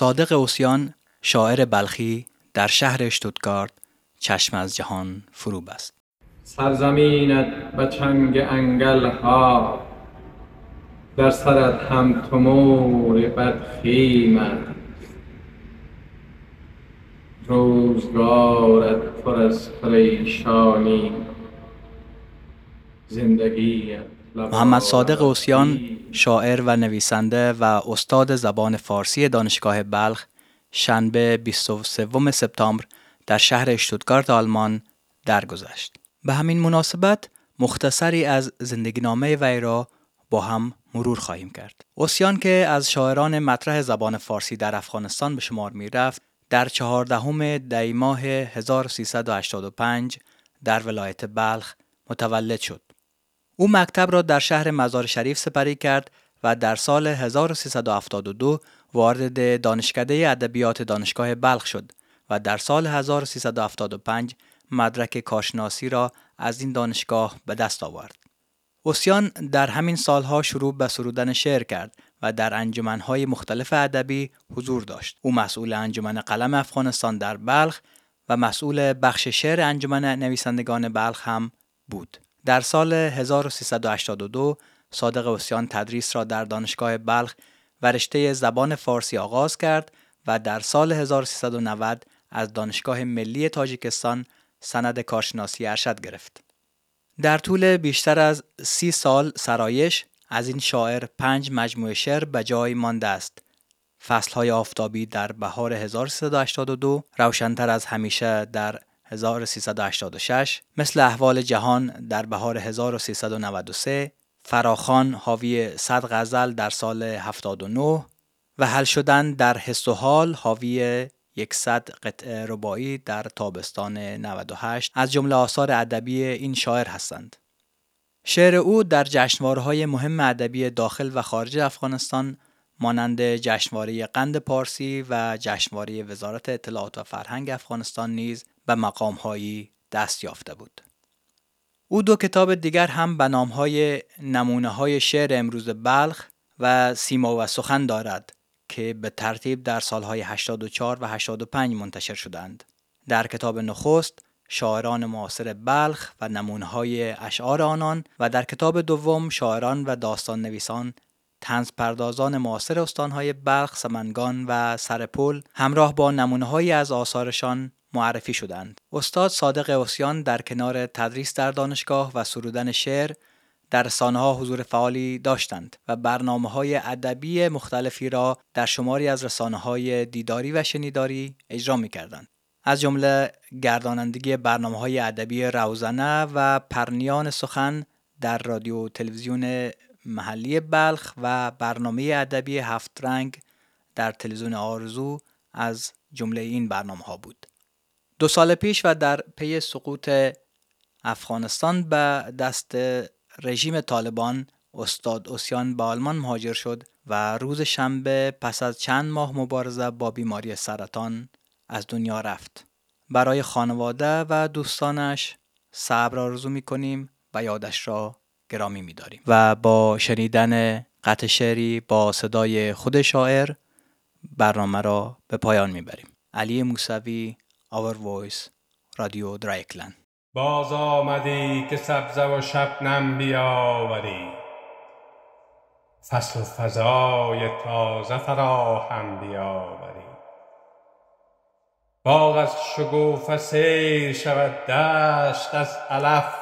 صادق اوسیان شاعر بلخی در شهر اشتوتگارت چشم از جهان فرو بست سرزمینت به چنگ انگل ها در سرت هم تمور بدخیم روزگارت پر از پریشانی زندگی محمد صادق اوسیان شاعر و نویسنده و استاد زبان فارسی دانشگاه بلخ شنبه 23 سپتامبر در شهر اشتوتگارت آلمان درگذشت. به همین مناسبت مختصری از زندگی نامه وی را با هم مرور خواهیم کرد. اوسیان که از شاعران مطرح زبان فارسی در افغانستان به شمار می رفت در چهاردهم دی ماه 1385 در ولایت بلخ متولد شد. او مکتب را در شهر مزار شریف سپری کرد و در سال 1372 وارد دانشکده ادبیات دانشگاه بلخ شد و در سال 1375 مدرک کارشناسی را از این دانشگاه به دست آورد. اوسیان در همین سالها شروع به سرودن شعر کرد و در انجمنهای مختلف ادبی حضور داشت. او مسئول انجمن قلم افغانستان در بلخ و مسئول بخش شعر انجمن نویسندگان بلخ هم بود. در سال 1382 صادق اوسیان تدریس را در دانشگاه بلخ و رشته زبان فارسی آغاز کرد و در سال 1390 از دانشگاه ملی تاجیکستان سند کارشناسی ارشد گرفت. در طول بیشتر از سی سال سرایش از این شاعر پنج مجموعه شعر به جای مانده است. فصلهای آفتابی در بهار 1382 روشنتر از همیشه در 1386 مثل احوال جهان در بهار 1393 فراخان حاوی 100 غزل در سال 79 و حل شدن در حس و حال حاوی 100 قطعه ربایی در تابستان 98 از جمله آثار ادبی این شاعر هستند. شعر او در جشنواره‌های مهم ادبی داخل و خارج افغانستان مانند جشنواره قند پارسی و جشنواره وزارت اطلاعات و فرهنگ افغانستان نیز به مقامهایی دست یافته بود. او دو کتاب دیگر هم به نامهای نمونه های شعر امروز بلخ و سیما و سخن دارد که به ترتیب در سالهای 84 و 85 منتشر شدند. در کتاب نخست شاعران معاصر بلخ و نمونه های اشعار آنان و در کتاب دوم شاعران و داستان نویسان تنز پردازان معاصر استانهای بلخ، سمنگان و سرپل همراه با نمونه از آثارشان معرفی شدند. استاد صادق اوسیان در کنار تدریس در دانشگاه و سرودن شعر در رسانه ها حضور فعالی داشتند و برنامه های ادبی مختلفی را در شماری از رسانه های دیداری و شنیداری اجرا می کردند. از جمله گردانندگی برنامه های ادبی روزنه و پرنیان سخن در رادیو تلویزیون محلی بلخ و برنامه ادبی هفت رنگ در تلویزیون آرزو از جمله این برنامه ها بود. دو سال پیش و در پی سقوط افغانستان به دست رژیم طالبان استاد اوسیان به آلمان مهاجر شد و روز شنبه پس از چند ماه مبارزه با بیماری سرطان از دنیا رفت. برای خانواده و دوستانش صبر آرزو می کنیم و یادش را گرامی می داریم. و با شنیدن قطع شعری با صدای خود شاعر برنامه را به پایان می بریم. علی موسوی Our Voice رادیو درایکلن باز آمدی که سبزه و شبنم بیاوری. فصل و فضای تازه فراهم بیاوری. باغ از شگوفه سیر شود دشت از علف.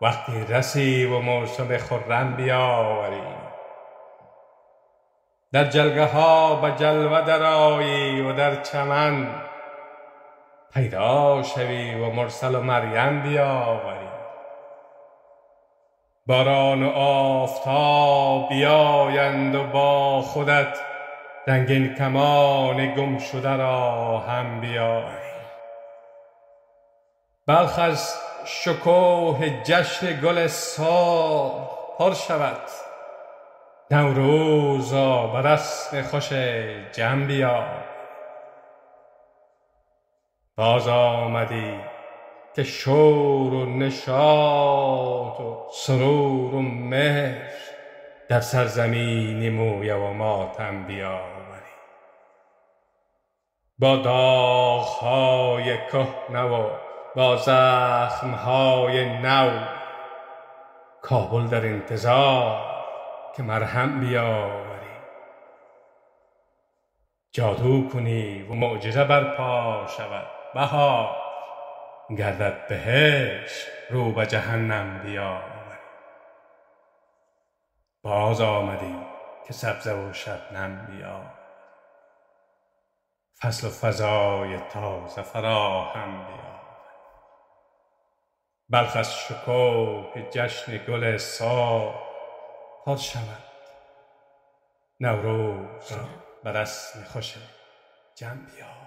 وقتی رسی و موسم خرم بیاوری. در جلگه ها به جلوه درایی و در چمن پیدا شوی و مرسل و مریم بیاوری. باران و آفتاب بیایند و با خودت رنگین کمان گم شده را هم بیاری. بلخ از شکوه جشن گل سال پر شود. نوروزا به رسم خوش جمع بیار. باز آمدی که شور و نشاط و سرور و مهر در سرزمین مویه و ماتم بیاوری. با داغهای کهنه و با زخمهای نو کابل در انتظار که مرهم بیاوری. جادو کنی و معجزه برپا شود. بهار گردد بهشت رو به جهنم بیاوری باز آمدی که سبزه و شبنم بیار. فصل و فضای تازه فراهم بیار. بلخ از شکوه جشن گل سال پر شود. نوروز را به رسم خوش جم بیار.